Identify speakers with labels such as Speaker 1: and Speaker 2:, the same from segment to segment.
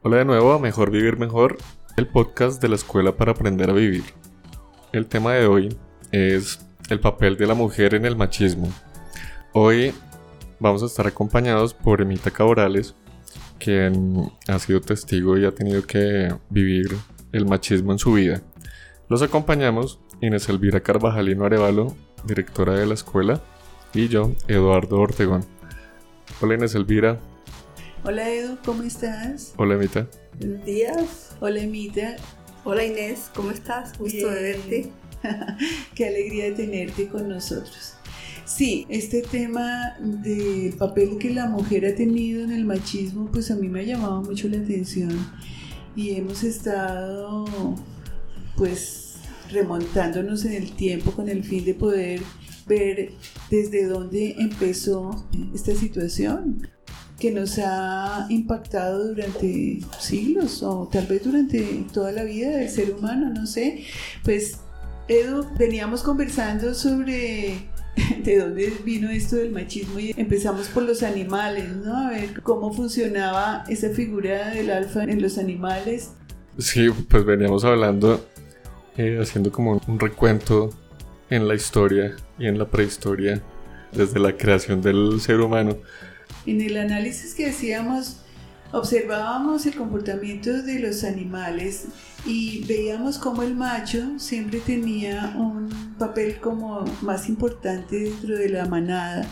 Speaker 1: Hola de nuevo a Mejor Vivir Mejor, el podcast de la Escuela para Aprender a Vivir. El tema de hoy es el papel de la mujer en el machismo. Hoy vamos a estar acompañados por Emita Caborales, quien ha sido testigo y ha tenido que vivir el machismo en su vida. Los acompañamos Inés Elvira Carvajalino Arevalo, directora de la escuela, y yo, Eduardo Ortegón. Hola Inés Elvira.
Speaker 2: Hola Edu, ¿cómo estás?
Speaker 1: Hola Emita.
Speaker 3: Buenos días.
Speaker 2: Hola Emita.
Speaker 3: Hola Inés, ¿cómo estás? Gusto de verte.
Speaker 2: Qué alegría de tenerte con nosotros. Sí, este tema del papel que la mujer ha tenido en el machismo, pues a mí me ha llamado mucho la atención y hemos estado pues remontándonos en el tiempo con el fin de poder ver desde dónde empezó esta situación que nos ha impactado durante siglos o tal vez durante toda la vida del ser humano, no sé. Pues, Edu, veníamos conversando sobre de dónde vino esto del machismo y empezamos por los animales, ¿no? A ver cómo funcionaba esa figura del alfa en los animales.
Speaker 1: Sí, pues veníamos hablando, eh, haciendo como un recuento en la historia y en la prehistoria desde la creación del ser humano.
Speaker 2: En el análisis que hacíamos, observábamos el comportamiento de los animales y veíamos cómo el macho siempre tenía un papel como más importante dentro de la manada,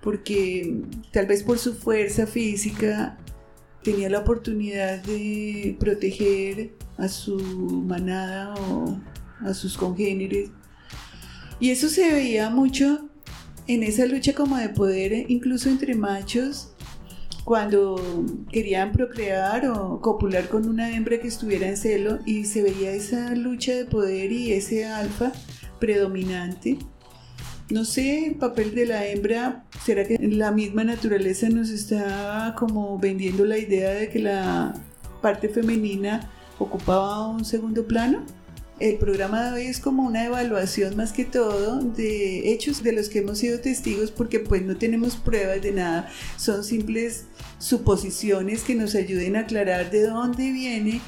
Speaker 2: porque tal vez por su fuerza física tenía la oportunidad de proteger a su manada o a sus congéneres. Y eso se veía mucho en esa lucha como de poder, incluso entre machos, cuando querían procrear o copular con una hembra que estuviera en celo y se veía esa lucha de poder y ese alfa predominante. No sé, el papel de la hembra, ¿será que la misma naturaleza nos está como vendiendo la idea de que la parte femenina ocupaba un segundo plano? El programa de hoy es como una evaluación más que todo de hechos de los que hemos sido testigos porque pues no tenemos pruebas de nada, son simples suposiciones que nos ayuden a aclarar de dónde viene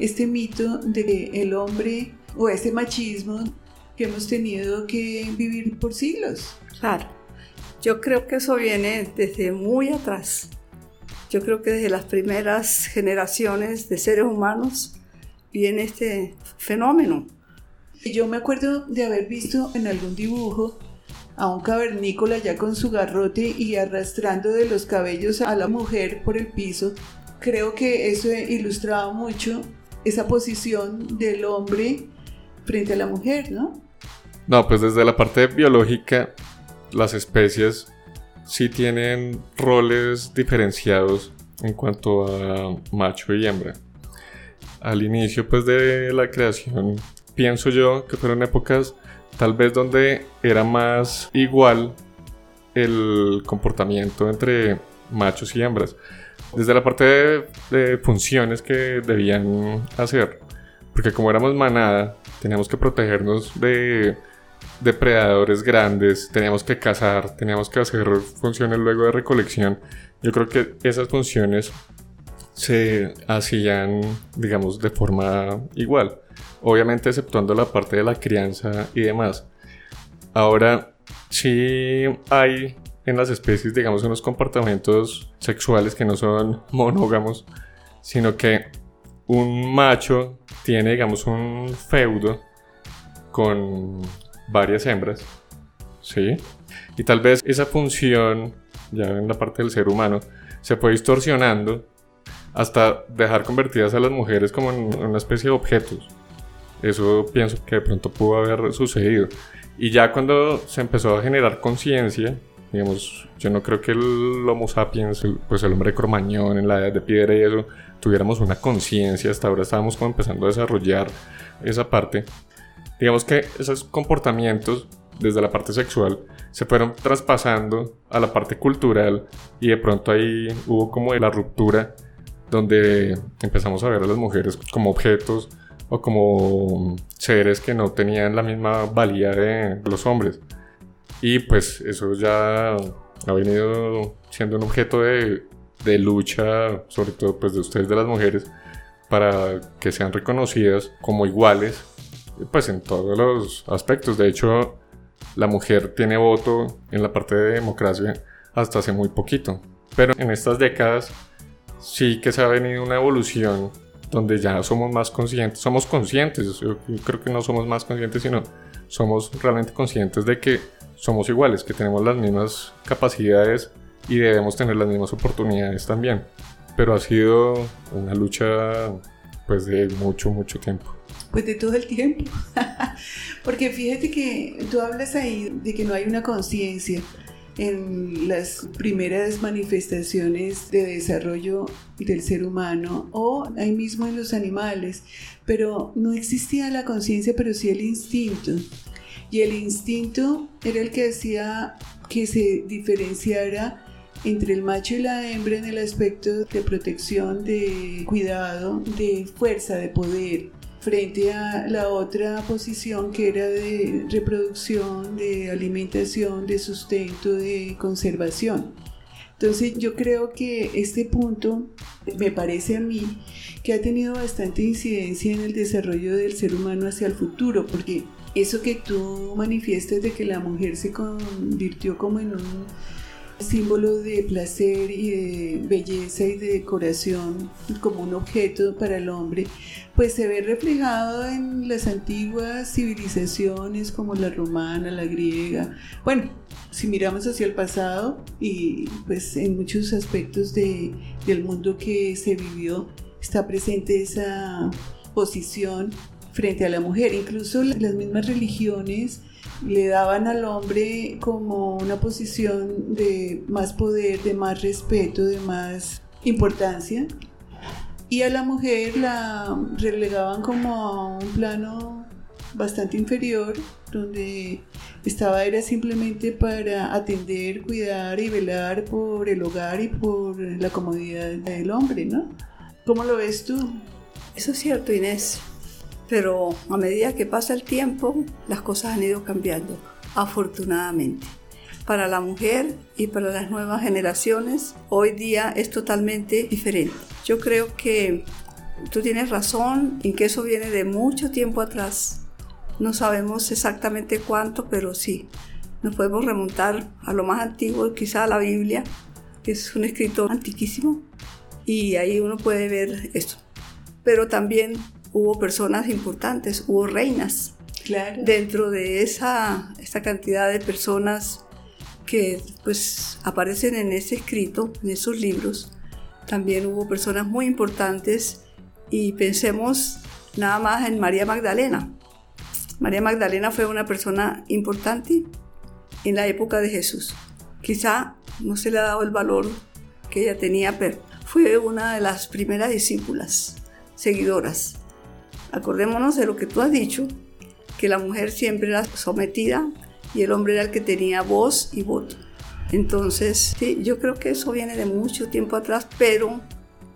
Speaker 2: este mito de el hombre o este machismo que hemos tenido que vivir por siglos.
Speaker 3: Claro, yo creo que eso viene desde muy atrás. Yo creo que desde las primeras generaciones de seres humanos viene este fenómeno.
Speaker 2: Yo me acuerdo de haber visto en algún dibujo a un cavernícola ya con su garrote y arrastrando de los cabellos a la mujer por el piso. Creo que eso ilustraba mucho esa posición del hombre frente a la mujer, ¿no?
Speaker 1: No, pues desde la parte biológica, las especies sí tienen roles diferenciados en cuanto a macho y hembra al inicio pues de la creación, pienso yo que fueron épocas tal vez donde era más igual el comportamiento entre machos y hembras. Desde la parte de, funciones que debían hacer. Porque como éramos manada, teníamos que protegernos de depredadores grandes, teníamos que cazar, teníamos que hacer funciones luego de recolección. Yo creo que esas funciones se hacían, digamos, de forma igual. Obviamente exceptuando la parte de la crianza y demás. Ahora, sí hay en las especies, digamos, unos comportamientos sexuales que no son monógamos, sino que un macho tiene, digamos, un feudo con varias hembras, ¿sí? Y tal vez esa función, ya en la parte del ser humano, se fue distorsionando hasta dejar convertidas a las mujeres como en una especie de objetos. Eso pienso que de pronto pudo haber sucedido. Y ya cuando se empezó a generar conciencia, digamos, yo no creo que el Homo sapiens, pues el hombre cromañón en la edad de piedra y eso, tuviéramos una conciencia, hasta ahora estábamos como empezando a desarrollar esa parte. Digamos que esos comportamientos desde la parte sexual se fueron traspasando a la parte cultural y de pronto ahí hubo como la ruptura donde empezamos a ver a las mujeres como objetos o como seres que no tenían la misma valía de los hombres. Y pues eso ya ha venido siendo un objeto de de lucha, sobre todo pues de ustedes de las mujeres, para que sean reconocidas como iguales, pues en todos los aspectos. De hecho, la mujer tiene voto en la parte de democracia hasta hace muy poquito. Pero en estas décadas sí que se ha venido una evolución donde ya somos más conscientes, somos conscientes, yo creo que no somos más conscientes, sino somos realmente conscientes de que somos iguales, que tenemos las mismas capacidades y debemos tener las mismas oportunidades también. Pero ha sido una lucha pues de mucho, mucho tiempo.
Speaker 2: Pues de todo el tiempo. Porque fíjate que tú hablas ahí de que no hay una conciencia en las primeras manifestaciones de desarrollo del ser humano o ahí mismo en los animales, pero no existía la conciencia, pero sí el instinto. Y el instinto era el que hacía que se diferenciara entre el macho y la hembra en el aspecto de protección, de cuidado, de fuerza, de poder frente a la otra posición que era de reproducción, de alimentación, de sustento, de conservación. Entonces yo creo que este punto me parece a mí que ha tenido bastante incidencia en el desarrollo del ser humano hacia el futuro, porque eso que tú manifiestas de que la mujer se convirtió como en un símbolo de placer y de belleza y de decoración como un objeto para el hombre, pues se ve reflejado en las antiguas civilizaciones como la romana, la griega. Bueno, si miramos hacia el pasado y pues en muchos aspectos de, del mundo que se vivió, está presente esa posición frente a la mujer. Incluso las mismas religiones le daban al hombre como una posición de más poder, de más respeto, de más importancia. Y a la mujer la relegaban como a un plano bastante inferior, donde estaba era simplemente para atender, cuidar y velar por el hogar y por la comodidad del hombre, ¿no? ¿Cómo lo ves tú?
Speaker 3: Eso es cierto, Inés pero a medida que pasa el tiempo, las cosas han ido cambiando, afortunadamente. Para la mujer y para las nuevas generaciones, hoy día es totalmente diferente. Yo creo que tú tienes razón en que eso viene de mucho tiempo atrás. No sabemos exactamente cuánto, pero sí. Nos podemos remontar a lo más antiguo, quizá a la Biblia, que es un escrito antiquísimo, y ahí uno puede ver esto. Pero también hubo personas importantes, hubo reinas.
Speaker 2: Claro.
Speaker 3: Dentro de esa, esa cantidad de personas que pues aparecen en ese escrito, en esos libros, también hubo personas muy importantes y pensemos nada más en María Magdalena. María Magdalena fue una persona importante en la época de Jesús. Quizá no se le ha dado el valor que ella tenía, pero fue una de las primeras discípulas, seguidoras Acordémonos de lo que tú has dicho, que la mujer siempre era sometida y el hombre era el que tenía voz y voto. Entonces, sí, yo creo que eso viene de mucho tiempo atrás, pero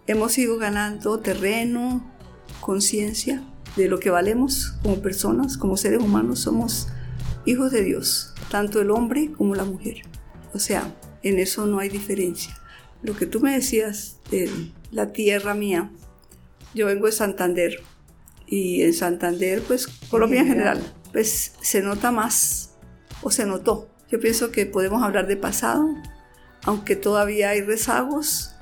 Speaker 3: hemos ido ganando terreno, conciencia de lo que valemos como personas, como seres humanos, somos hijos de Dios, tanto el hombre como la mujer. O sea, en eso no hay diferencia. Lo que tú me decías de la tierra mía, yo vengo de Santander, y en Santander, pues Colombia en general, pues se nota más o se notó. Yo pienso que podemos hablar de pasado, aunque todavía hay rezagos,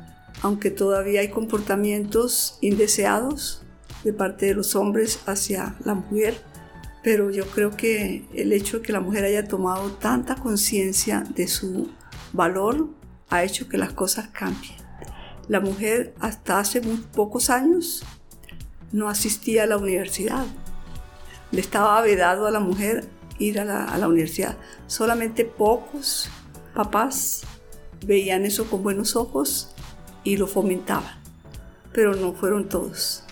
Speaker 3: aunque todavía hay comportamientos indeseados de parte de los hombres hacia la mujer, pero yo creo que el hecho de que la mujer haya tomado tanta conciencia de su valor ha hecho que las cosas cambien. La mujer hasta hace muy pocos años no asistía a la universidad. Le estaba vedado a la mujer ir a la, universidad. Solamente pocos papás veían eso con buenos ojos y lo fomentaban, pero no fueron todos.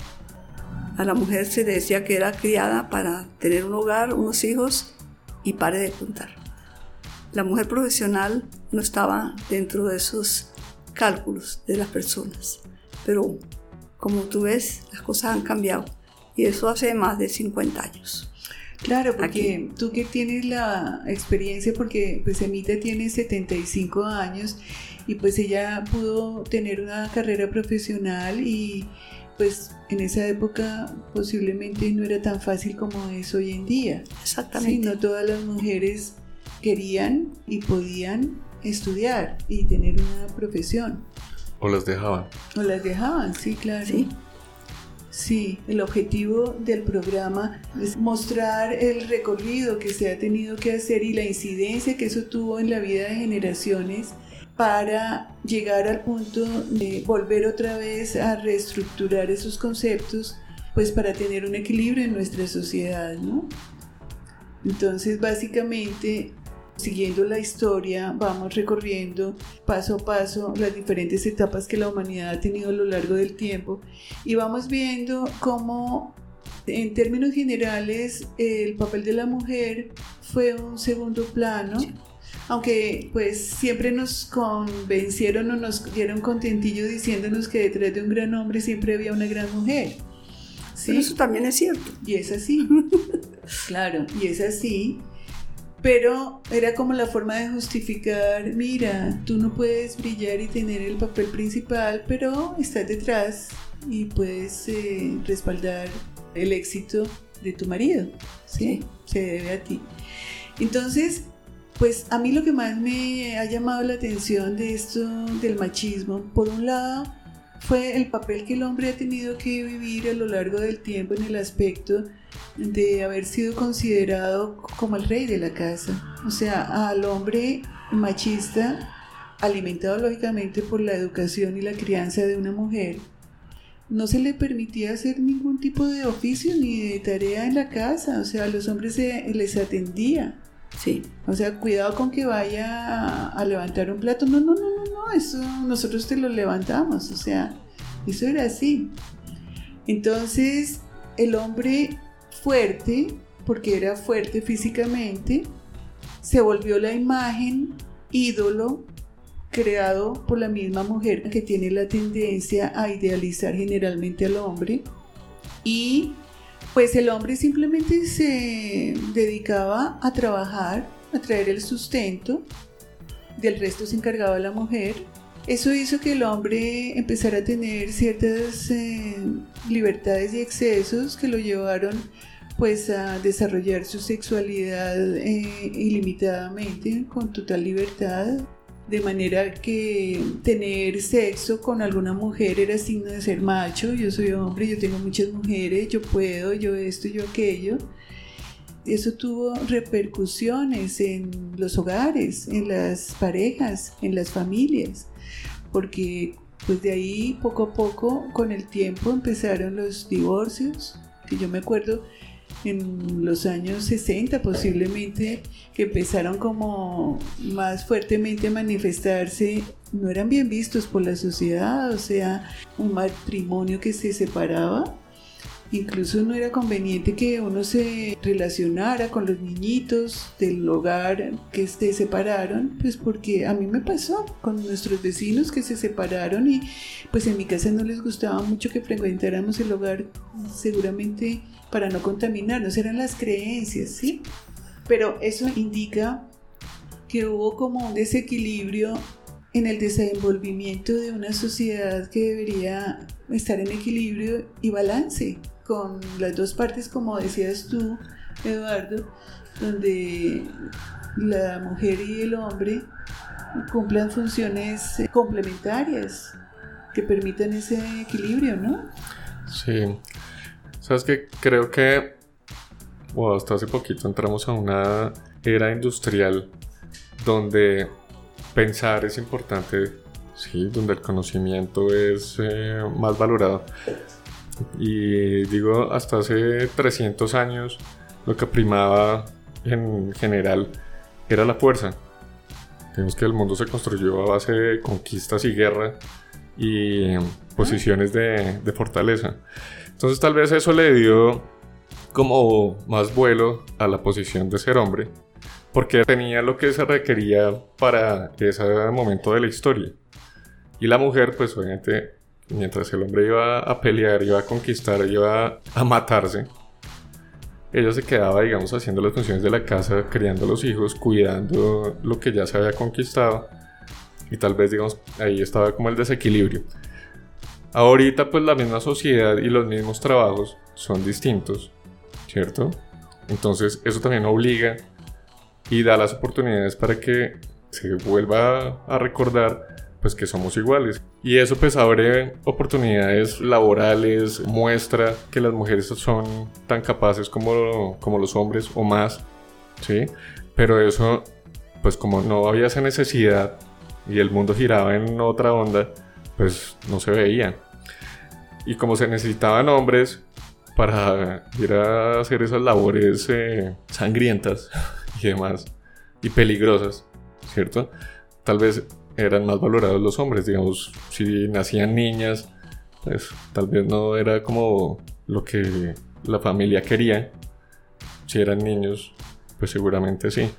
Speaker 3: A la mujer se decía que era criada para tener un hogar, unos hijos y pare de contar. La mujer profesional no estaba dentro de esos cálculos de las personas, pero como tú ves, las cosas han cambiado y eso hace más de 50 años.
Speaker 2: Claro, porque tú que tienes la experiencia, porque pues Emita tiene 75 años y pues ella pudo tener una carrera profesional y pues en esa época posiblemente no era tan fácil como es hoy en día.
Speaker 3: Exactamente.
Speaker 2: no todas las mujeres querían y podían estudiar y tener una profesión.
Speaker 1: O las dejaban.
Speaker 2: O las dejaban, sí, claro. Sí. Sí, el objetivo del programa es mostrar el recorrido que se ha tenido que hacer y la incidencia que eso tuvo en la vida de generaciones para llegar al punto de volver otra vez a reestructurar esos conceptos, pues para tener un equilibrio en nuestra sociedad, ¿no? Entonces, básicamente, siguiendo la historia, vamos recorriendo paso a paso las diferentes etapas que la humanidad ha tenido a lo largo del tiempo y vamos viendo cómo en términos generales el papel de la mujer fue un segundo plano. Aunque pues siempre nos convencieron o nos dieron contentillo diciéndonos que detrás de un gran hombre siempre había una gran mujer.
Speaker 3: ¿sí? eso también es cierto.
Speaker 2: Y es así. claro, y es así pero era como la forma de justificar, mira, tú no puedes brillar y tener el papel principal, pero estás detrás y puedes eh, respaldar el éxito de tu marido, ¿sí? Se debe a ti. Entonces, pues a mí lo que más me ha llamado la atención de esto del machismo, por un lado, fue el papel que el hombre ha tenido que vivir a lo largo del tiempo en el aspecto de haber sido considerado como el rey de la casa. O sea, al hombre machista, alimentado lógicamente por la educación y la crianza de una mujer, no se le permitía hacer ningún tipo de oficio ni de tarea en la casa. O sea, a los hombres se les atendía.
Speaker 3: Sí.
Speaker 2: O sea, cuidado con que vaya a, levantar un plato. No, no, no, no, nosotros te lo levantamos. O sea, eso era así. Entonces, el hombre fuerte, porque era fuerte físicamente, se volvió la imagen ídolo creado por la misma mujer que tiene la tendencia a idealizar generalmente al hombre y pues el hombre simplemente se dedicaba a trabajar, a traer el sustento, del resto se encargaba la mujer. Eso hizo que el hombre empezara a tener ciertas eh, libertades y excesos que lo llevaron pues a desarrollar su sexualidad eh, ilimitadamente, con total libertad, de manera que tener sexo con alguna mujer era signo de ser macho, yo soy hombre, yo tengo muchas mujeres, yo puedo, yo esto, yo aquello. Eso tuvo repercusiones en los hogares, en las parejas, en las familias, porque pues de ahí poco a poco, con el tiempo, empezaron los divorcios, que yo me acuerdo en los años 60 posiblemente, que empezaron como más fuertemente a manifestarse, no eran bien vistos por la sociedad, o sea, un matrimonio que se separaba. Incluso no era conveniente que uno se relacionara con los niñitos del hogar que se separaron, pues porque a mí me pasó con nuestros vecinos que se separaron y pues en mi casa no les gustaba mucho que frecuentáramos el hogar, seguramente para no contaminarnos, eran las creencias, ¿sí? Pero eso indica que hubo como un desequilibrio en el desenvolvimiento de una sociedad que debería estar en equilibrio y balance con las dos partes, como decías tú, Eduardo, donde la mujer y el hombre cumplan funciones complementarias que permitan ese equilibrio, ¿no?
Speaker 1: Sí, Sabes que creo que hasta hace poquito entramos a una era industrial donde pensar es importante, sí, donde el conocimiento es eh, más valorado. Y digo, hasta hace 300 años lo que primaba en general era la fuerza. Tenemos que el mundo se construyó a base de conquistas y guerra y posiciones de, de fortaleza. Entonces tal vez eso le dio como más vuelo a la posición de ser hombre, porque tenía lo que se requería para ese momento de la historia. Y la mujer, pues obviamente, mientras el hombre iba a pelear, iba a conquistar, iba a matarse, ella se quedaba, digamos, haciendo las funciones de la casa, criando a los hijos, cuidando lo que ya se había conquistado. Y tal vez, digamos, ahí estaba como el desequilibrio. Ahorita, pues la misma sociedad y los mismos trabajos son distintos, ¿cierto? Entonces, eso también obliga y da las oportunidades para que se vuelva a recordar pues que somos iguales. Y eso pues abre oportunidades laborales, muestra que las mujeres son tan capaces como, como los hombres o más, ¿sí? Pero eso pues como no había esa necesidad y el mundo giraba en otra onda, pues no se veía. Y como se necesitaban hombres para ir a hacer esas labores eh, sangrientas y demás, y peligrosas, ¿cierto? Tal vez eran más valorados los hombres, digamos, si nacían niñas, pues tal vez no era como lo que la familia quería, si eran niños, pues seguramente sí.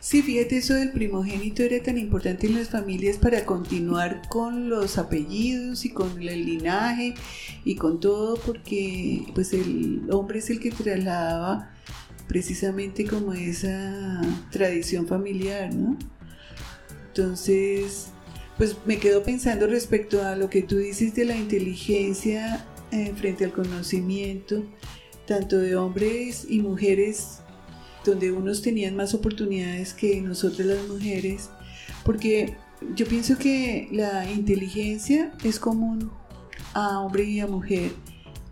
Speaker 2: Sí, fíjate, eso del primogénito era tan importante en las familias para continuar con los apellidos y con el linaje y con todo, porque pues el hombre es el que trasladaba precisamente como esa tradición familiar, ¿no? Entonces, pues me quedo pensando respecto a lo que tú dices de la inteligencia eh, frente al conocimiento, tanto de hombres y mujeres, donde unos tenían más oportunidades que nosotros las mujeres, porque yo pienso que la inteligencia es común a hombre y a mujer.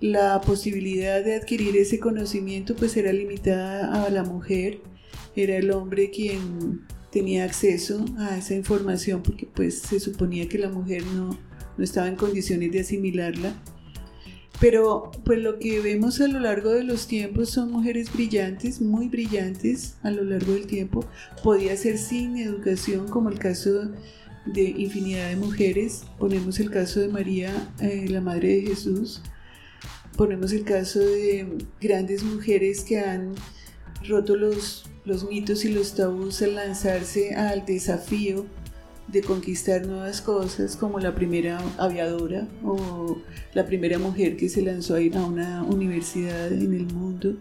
Speaker 2: La posibilidad de adquirir ese conocimiento pues era limitada a la mujer, era el hombre quien tenía acceso a esa información porque pues se suponía que la mujer no, no estaba en condiciones de asimilarla. Pero pues lo que vemos a lo largo de los tiempos son mujeres brillantes, muy brillantes a lo largo del tiempo. Podía ser sin educación, como el caso de infinidad de mujeres. Ponemos el caso de María, eh, la Madre de Jesús. Ponemos el caso de grandes mujeres que han roto los los mitos y los tabús al lanzarse al desafío de conquistar nuevas cosas, como la primera aviadora o la primera mujer que se lanzó a ir a una universidad en el mundo.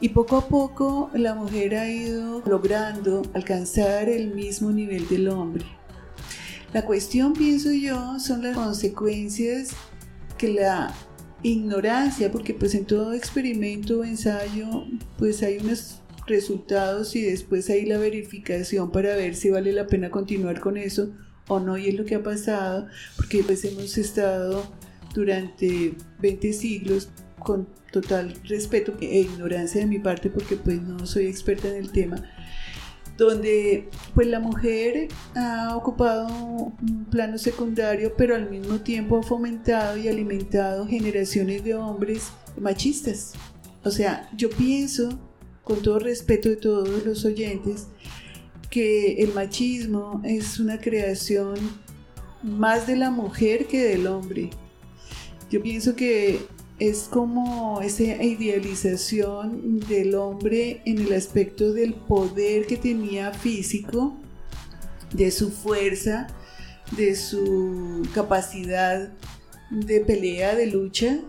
Speaker 2: Y poco a poco la mujer ha ido logrando alcanzar el mismo nivel del hombre. La cuestión, pienso yo, son las consecuencias que la ignorancia, porque pues en todo experimento o ensayo, pues hay unas resultados y después hay la verificación para ver si vale la pena continuar con eso o no y es lo que ha pasado porque pues hemos estado durante 20 siglos con total respeto e ignorancia de mi parte porque pues no soy experta en el tema donde pues la mujer ha ocupado un plano secundario pero al mismo tiempo ha fomentado y alimentado generaciones de hombres machistas o sea yo pienso con todo respeto de todos los oyentes, que el machismo es una creación más de la mujer que del hombre. Yo pienso que es como esa idealización del hombre en el aspecto del poder que tenía físico, de su fuerza, de su capacidad de pelea, de lucha,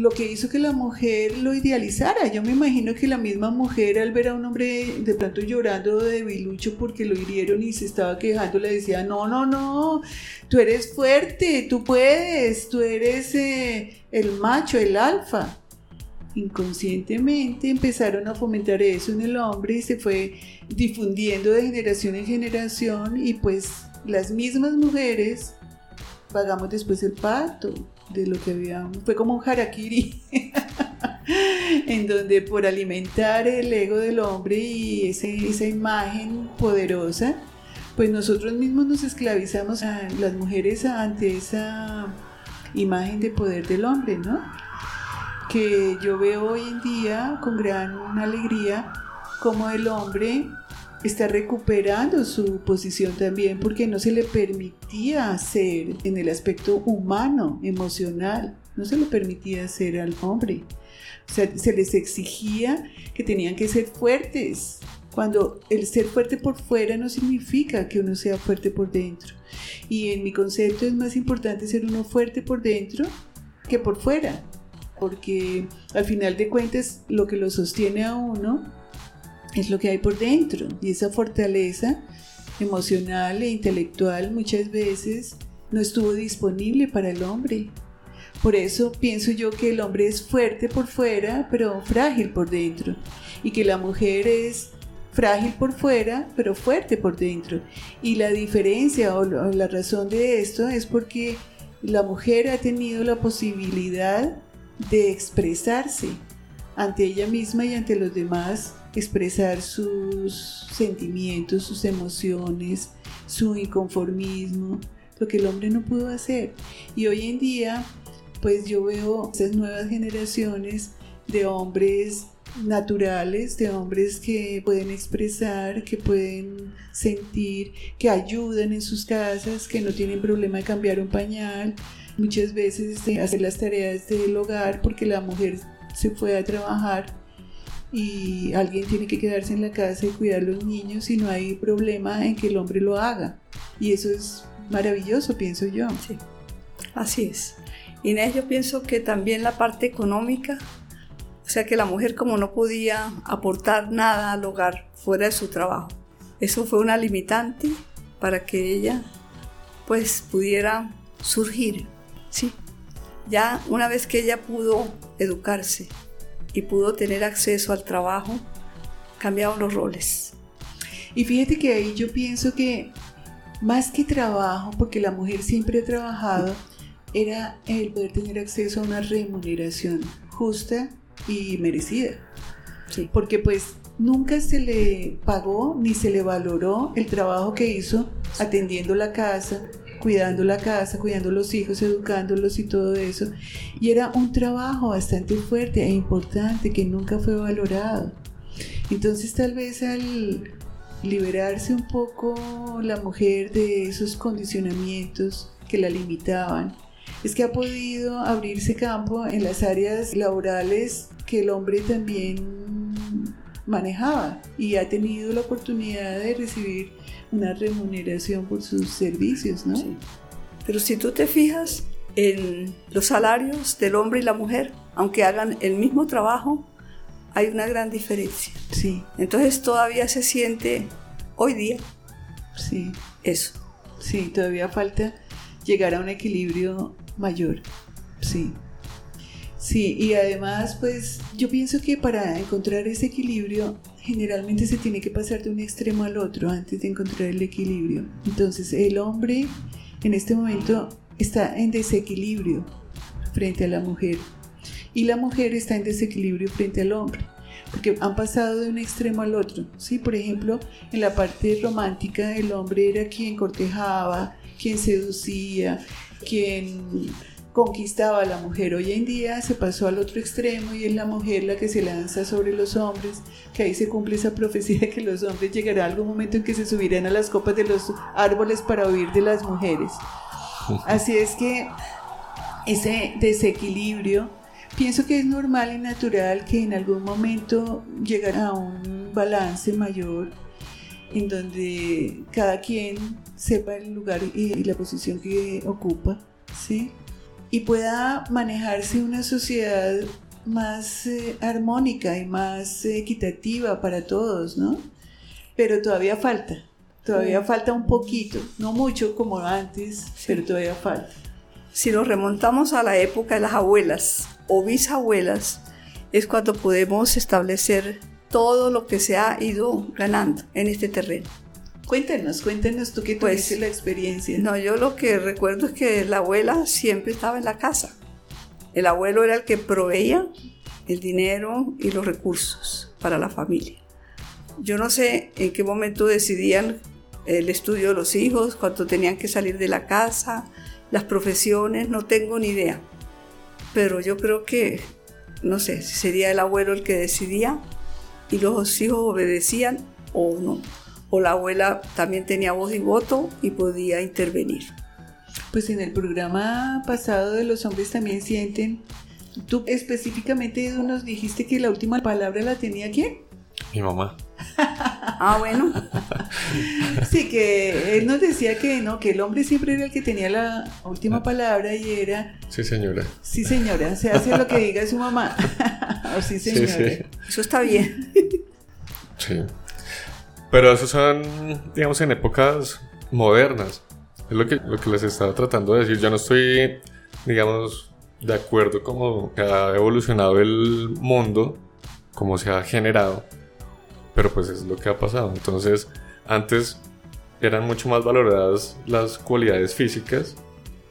Speaker 2: lo que hizo que la mujer lo idealizara. Yo me imagino que la misma mujer al ver a un hombre de pronto llorando de debilucho porque lo hirieron y se estaba quejando, le decía, no, no, no, tú eres fuerte, tú puedes, tú eres eh, el macho, el alfa. Inconscientemente empezaron a fomentar eso en el hombre y se fue difundiendo de generación en generación y pues las mismas mujeres pagamos después el pato de lo que había, fue como un harakiri, en donde por alimentar el ego del hombre y esa imagen poderosa, pues nosotros mismos nos esclavizamos a las mujeres ante esa imagen de poder del hombre, ¿no? Que yo veo hoy en día con gran alegría como el hombre está recuperando su posición también porque no se le permitía ser en el aspecto humano, emocional, no se le permitía ser al hombre. O sea, se les exigía que tenían que ser fuertes, cuando el ser fuerte por fuera no significa que uno sea fuerte por dentro. Y en mi concepto es más importante ser uno fuerte por dentro que por fuera. porque al final de cuentas lo que lo sostiene a uno es lo que hay por dentro y esa fortaleza emocional e intelectual muchas veces no estuvo disponible para el hombre. Por eso pienso yo que el hombre es fuerte por fuera, pero frágil por dentro, y que la mujer es frágil por fuera, pero fuerte por dentro. Y la diferencia o la razón de esto es porque la mujer ha tenido la posibilidad de expresarse ante ella misma y ante los demás, expresar sus sentimientos, sus emociones, su inconformismo, lo que el hombre no pudo hacer. Y hoy en día, pues yo veo esas nuevas generaciones de hombres naturales, de hombres que pueden expresar, que pueden sentir, que ayudan en sus casas, que no tienen problema de cambiar un pañal, muchas veces de hacer las tareas del hogar porque la mujer se fue a trabajar y alguien tiene que quedarse en la casa y cuidar a los niños y no hay problema en que el hombre lo haga. Y eso es maravilloso, pienso yo.
Speaker 3: Sí, así es. Inés, yo pienso que también la parte económica, o sea que la mujer como no podía aportar nada al hogar fuera de su trabajo, eso fue una limitante para que ella pues pudiera surgir Sí, ya una vez que ella pudo educarse y pudo tener acceso al trabajo, cambiaron los roles.
Speaker 2: Y fíjate que ahí yo pienso que más que trabajo, porque la mujer siempre ha trabajado, era el poder tener acceso a una remuneración justa y merecida. Sí. Porque pues nunca se le pagó ni se le valoró el trabajo que hizo atendiendo la casa, cuidando la casa, cuidando los hijos, educándolos y todo eso. Y era un trabajo bastante fuerte e importante que nunca fue valorado. Entonces tal vez al liberarse un poco la mujer de esos condicionamientos que la limitaban, es que ha podido abrirse campo en las áreas laborales que el hombre también manejaba y ha tenido la oportunidad de recibir una remuneración por sus servicios, ¿no? Sí.
Speaker 3: Pero si tú te fijas en los salarios del hombre y la mujer, aunque hagan el mismo trabajo, hay una gran diferencia.
Speaker 2: Sí.
Speaker 3: Entonces todavía se siente hoy día.
Speaker 2: Sí.
Speaker 3: Eso.
Speaker 2: Sí, todavía falta llegar a un equilibrio mayor. Sí. Sí, y además, pues yo pienso que para encontrar ese equilibrio, generalmente se tiene que pasar de un extremo al otro antes de encontrar el equilibrio. Entonces, el hombre en este momento está en desequilibrio frente a la mujer y la mujer está en desequilibrio frente al hombre porque han pasado de un extremo al otro. ¿sí? Por ejemplo, en la parte romántica el hombre era quien cortejaba, quien seducía, quien conquistaba a la mujer. Hoy en día se pasó al otro extremo y es la mujer la que se lanza sobre los hombres, que ahí se cumple esa profecía de que los hombres llegará algún momento en que se subirán a las copas de los árboles para huir de las mujeres. Así es que ese desequilibrio, pienso que es normal y natural que en algún momento llegará a un balance mayor en donde cada quien sepa el lugar y la posición que ocupa, ¿sí? Y pueda manejarse una sociedad más eh, armónica y más equitativa para todos, ¿no? Pero todavía falta, todavía falta un poquito, no mucho como antes, pero todavía falta.
Speaker 3: Si nos remontamos a la época de las abuelas o bisabuelas, es cuando podemos establecer todo lo que se ha ido ganando en este terreno.
Speaker 2: Cuéntanos, cuéntanos tú qué pues, la experiencia.
Speaker 3: No, yo lo que recuerdo es que la abuela siempre estaba en la casa. El abuelo era el que proveía el dinero y los recursos para la familia. Yo no sé en qué momento decidían el estudio de los hijos, cuánto tenían que salir de la casa, las profesiones, no tengo ni idea. Pero yo creo que, no sé, si sería el abuelo el que decidía y los hijos obedecían o no o la abuela también tenía voz y voto y podía intervenir.
Speaker 2: Pues en el programa pasado de los hombres también sienten, tú específicamente nos dijiste que la última palabra la tenía quién?
Speaker 1: Mi mamá.
Speaker 3: Ah, bueno.
Speaker 2: Sí, que él nos decía que no, que el hombre siempre era el que tenía la última palabra y era,
Speaker 1: Sí, señora.
Speaker 2: sí señora, se hace lo que diga su mamá. o sí
Speaker 1: Sí,
Speaker 2: señora.
Speaker 1: sí.
Speaker 3: Eso está bien.
Speaker 1: Sí. Pero esos son, digamos, en épocas modernas. Es lo que, lo que les estaba tratando de decir. Yo no estoy, digamos, de acuerdo como ha evolucionado el mundo, como se ha generado. Pero pues es lo que ha pasado. Entonces, antes eran mucho más valoradas las cualidades físicas,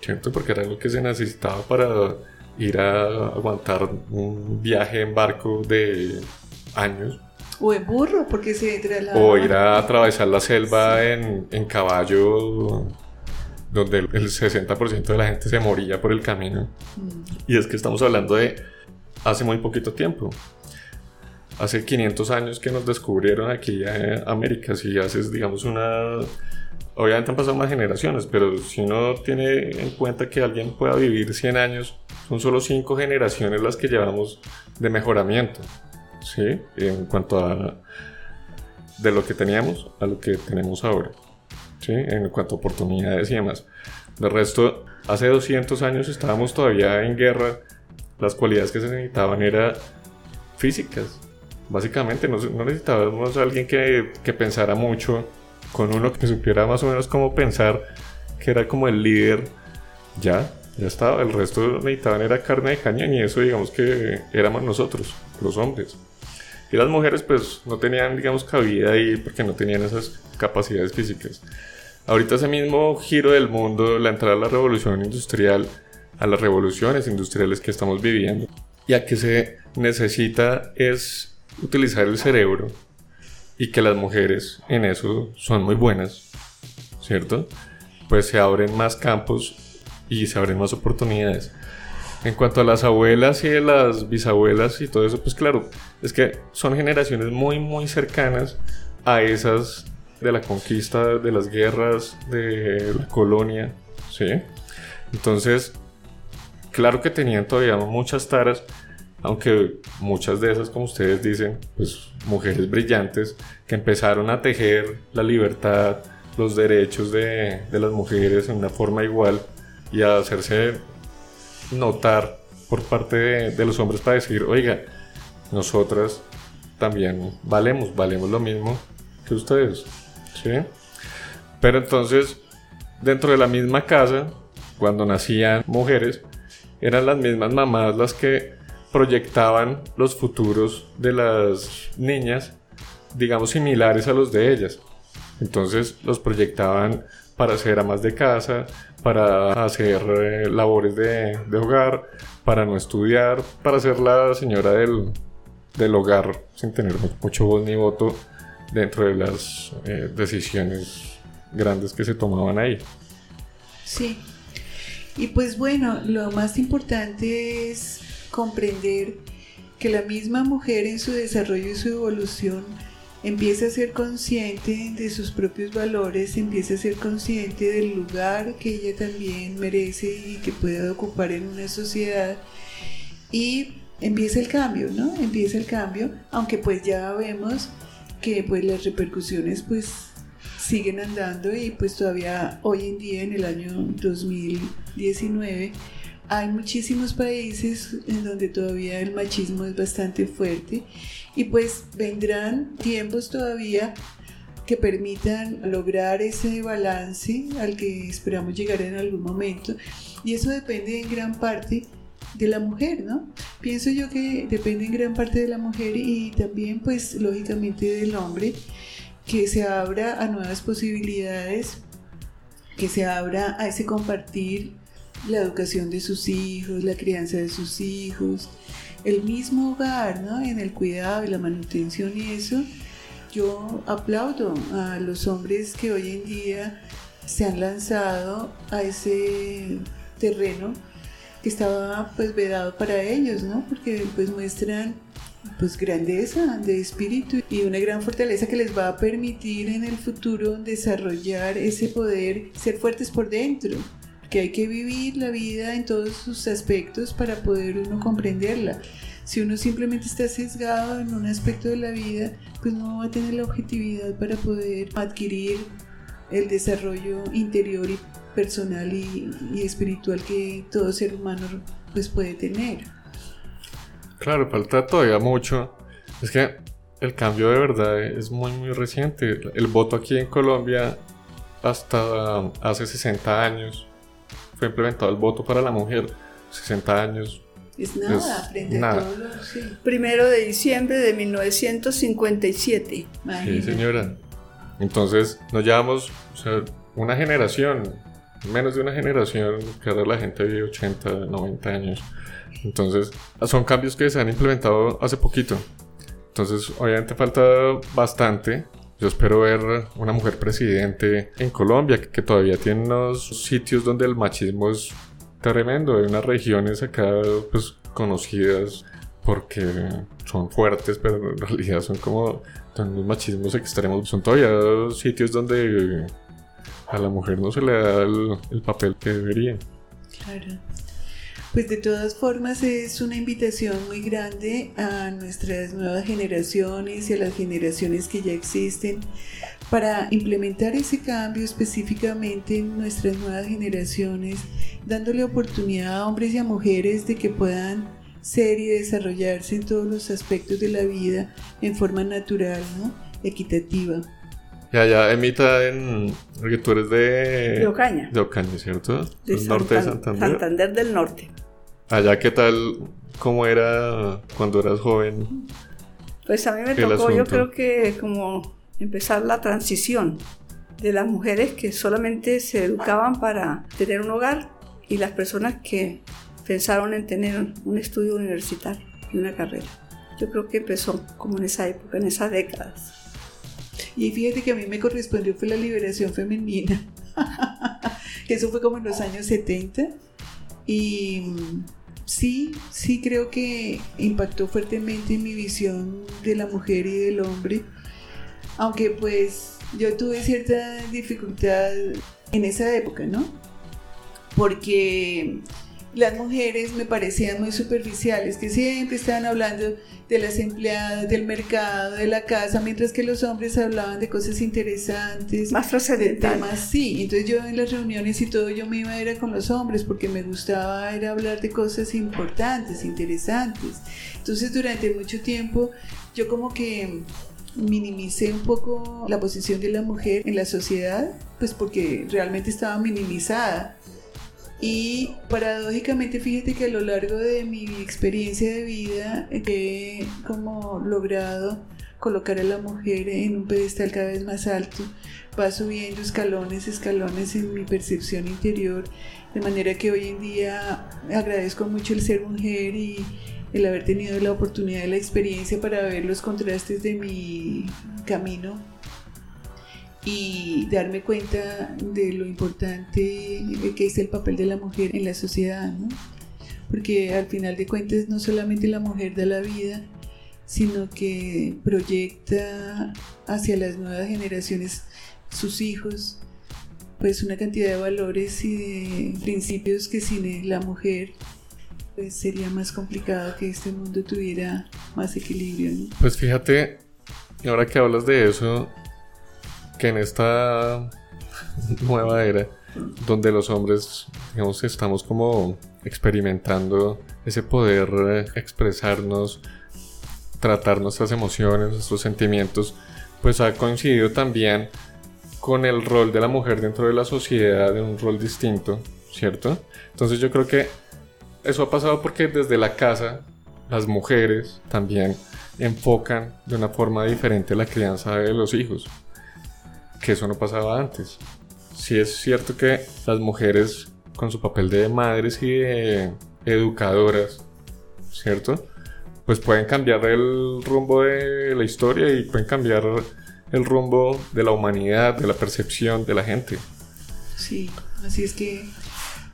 Speaker 1: ¿cierto? Porque era lo que se necesitaba para ir a aguantar un viaje en barco de años.
Speaker 2: O en burro, porque se trasladaba.
Speaker 1: O ir a atravesar la selva en, en caballo, donde el el 60% de la gente se moría por el camino.
Speaker 2: Mm.
Speaker 1: Y es que estamos hablando de hace muy poquito tiempo. Hace 500 años que nos descubrieron aquí a América. Si haces, digamos, una... Obviamente han pasado más generaciones, pero si uno tiene en cuenta que alguien pueda vivir 100 años, son solo 5 generaciones las que llevamos de mejoramiento. ¿Sí? En cuanto a de lo que teníamos a lo que tenemos ahora. ¿Sí? En cuanto a oportunidades y demás. De resto, hace 200 años estábamos todavía en guerra. Las cualidades que se necesitaban eran físicas. Básicamente, no, necesitábamos a alguien que, que pensara mucho, con uno que supiera más o menos cómo pensar, que era como el líder. Ya, ya estaba. El resto necesitaban era carne de cañón y eso, digamos que éramos nosotros, los hombres. Y las mujeres, pues, no tenían, digamos, cabida ahí porque no tenían esas capacidades físicas. Ahorita ese mismo giro del mundo, la entrada a la revolución industrial, a las revoluciones industriales que estamos viviendo, y a que se necesita es utilizar el cerebro y que las mujeres en eso son muy buenas, ¿cierto? Pues se abren más campos y se abren más oportunidades. En cuanto a las abuelas y las bisabuelas y todo eso, pues claro, es que son generaciones muy, muy cercanas a esas de la conquista, de las guerras, de la colonia, ¿sí? Entonces, claro que tenían todavía muchas taras, aunque muchas de esas, como ustedes dicen, pues mujeres brillantes que empezaron a tejer la libertad, los derechos de, de las mujeres en una forma igual y a hacerse notar por parte de, de los hombres para decir, oiga, nosotras también valemos, valemos lo mismo que ustedes, ¿sí? Pero entonces, dentro de la misma casa, cuando nacían mujeres, eran las mismas mamás las que proyectaban los futuros de las niñas, digamos, similares a los de ellas. Entonces los proyectaban para ser amas de casa, para hacer eh, labores de, de hogar, para no estudiar, para ser la señora del, del hogar sin tener mucho voz ni voto dentro de las eh, decisiones grandes que se tomaban ahí.
Speaker 2: Sí. Y pues bueno, lo más importante es comprender que la misma mujer en su desarrollo y su evolución empieza a ser consciente de sus propios valores, empieza a ser consciente del lugar que ella también merece y que puede ocupar en una sociedad y empieza el cambio, ¿no? Empieza el cambio, aunque pues ya vemos que pues las repercusiones pues siguen andando y pues todavía hoy en día en el año 2019 hay muchísimos países en donde todavía el machismo es bastante fuerte y pues vendrán tiempos todavía que permitan lograr ese balance al que esperamos llegar en algún momento y eso depende en gran parte de la mujer, ¿no? Pienso yo que depende en gran parte de la mujer y también pues lógicamente del hombre que se abra a nuevas posibilidades, que se abra a ese compartir la educación de sus hijos, la crianza de sus hijos, el mismo hogar, ¿no? En el cuidado y la manutención y eso. Yo aplaudo a los hombres que hoy en día se han lanzado a ese terreno que estaba pues vedado para ellos, ¿no? Porque pues muestran pues grandeza de espíritu y una gran fortaleza que les va a permitir en el futuro desarrollar ese poder, ser fuertes por dentro, que hay que vivir la vida en todos sus aspectos para poder uno comprenderla. Si uno simplemente está sesgado en un aspecto de la vida, pues no va a tener la objetividad para poder adquirir el desarrollo interior y personal y, y espiritual que todo ser humano pues puede tener.
Speaker 1: Claro, falta todavía mucho. Es que el cambio de verdad es muy muy reciente. El voto aquí en Colombia hasta hace 60 años fue implementado el voto para la mujer. 60 años.
Speaker 2: Es nada, frente a sí.
Speaker 3: Primero de diciembre de 1957.
Speaker 1: Sí,
Speaker 2: Imagínate.
Speaker 1: señora. Entonces nos llevamos o sea, una generación, menos de una generación, que ahora la gente vive 80, 90 años. Entonces son cambios que se han implementado hace poquito. Entonces obviamente falta bastante. Yo espero ver una mujer presidente en Colombia, que, todavía tiene unos sitios donde el machismo es tremendo. Hay unas regiones acá pues conocidas porque son fuertes, pero en realidad son como unos machismos extremos. Son todavía sitios donde a la mujer no se le da el, el papel que debería.
Speaker 2: Claro. Pues de todas formas es una invitación muy grande a nuestras nuevas generaciones y a las generaciones que ya existen para implementar ese cambio específicamente en nuestras nuevas generaciones, dándole oportunidad a hombres y a mujeres de que puedan ser y desarrollarse en todos los aspectos de la vida en forma natural, ¿no? equitativa.
Speaker 1: Ya, ya, Emita, en, porque tú eres de...
Speaker 3: De Ocaña.
Speaker 1: De Ocaña, ¿cierto?
Speaker 3: De
Speaker 1: El norte de
Speaker 3: Santan-
Speaker 1: Santander.
Speaker 3: Santander del Norte.
Speaker 1: Allá, ¿qué tal? ¿Cómo era cuando eras joven?
Speaker 3: Pues a mí me tocó, yo creo que como empezar la transición de las mujeres que solamente se educaban para tener un hogar y las personas que pensaron en tener un estudio universitario y una carrera. Yo creo que empezó como en esa época, en esas décadas.
Speaker 2: Y fíjate que a mí me correspondió fue la liberación femenina. eso fue como en los años 70. Y mm, sí, sí creo que impactó fuertemente en mi visión de la mujer y del hombre. Aunque pues yo tuve cierta dificultad en esa época, ¿no? Porque las mujeres me parecían muy superficiales, que siempre estaban hablando de las empleadas, del mercado, de la casa, mientras que los hombres hablaban de cosas interesantes,
Speaker 3: Más
Speaker 2: de
Speaker 3: trascendental.
Speaker 2: temas, sí. Entonces yo en las reuniones y todo yo me iba a ir con los hombres porque me gustaba era hablar de cosas importantes, interesantes. Entonces durante mucho tiempo yo como que minimicé un poco la posición de la mujer en la sociedad, pues porque realmente estaba minimizada. Y paradójicamente, fíjate que a lo largo de mi experiencia de vida he como logrado colocar a la mujer en un pedestal cada vez más alto, va subiendo escalones, escalones en mi percepción interior, de manera que hoy en día agradezco mucho el ser mujer y el haber tenido la oportunidad y la experiencia para ver los contrastes de mi camino y darme cuenta de lo importante que es el papel de la mujer en la sociedad, ¿no? Porque al final de cuentas no solamente la mujer da la vida, sino que proyecta hacia las nuevas generaciones, sus hijos, pues una cantidad de valores y de principios que sin la mujer pues sería más complicado que este mundo tuviera más equilibrio, ¿no?
Speaker 1: Pues fíjate, ahora que hablas de eso, que en esta nueva era, donde los hombres, estamos como experimentando ese poder eh, expresarnos, tratar nuestras emociones, nuestros sentimientos, pues ha coincidido también con el rol de la mujer dentro de la sociedad, en un rol distinto, ¿cierto? Entonces yo creo que eso ha pasado porque desde la casa las mujeres también enfocan de una forma diferente la crianza de los hijos, que eso no pasaba antes. Sí es cierto que las mujeres con su papel de madres y de educadoras, ¿cierto? Pues pueden cambiar el rumbo de la historia y pueden cambiar el rumbo de la humanidad, de la percepción de la gente.
Speaker 2: Sí, así es que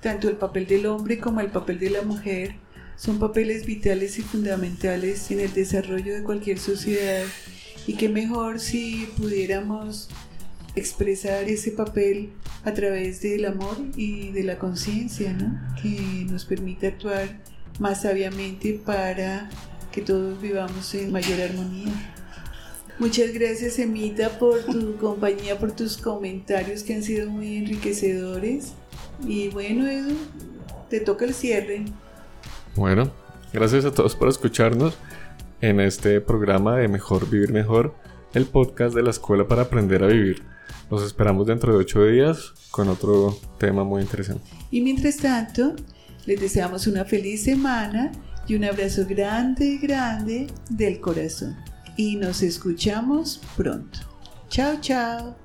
Speaker 2: tanto el papel del hombre como el papel de la mujer son papeles vitales y fundamentales en el desarrollo de cualquier sociedad y qué mejor si pudiéramos expresar ese papel a través del amor y de la conciencia, ¿no? que nos permite actuar más sabiamente para que todos vivamos en mayor armonía. Muchas gracias, Emita, por tu compañía, por tus comentarios que han sido muy enriquecedores. Y bueno, Edu, te toca el cierre.
Speaker 1: Bueno, gracias a todos por escucharnos en este programa de Mejor Vivir Mejor, el podcast de la Escuela para Aprender a Vivir. Los esperamos dentro de ocho días con otro tema muy interesante.
Speaker 2: Y mientras tanto, les deseamos una feliz semana y un abrazo grande, grande del corazón. Y nos escuchamos pronto. Chao, chao.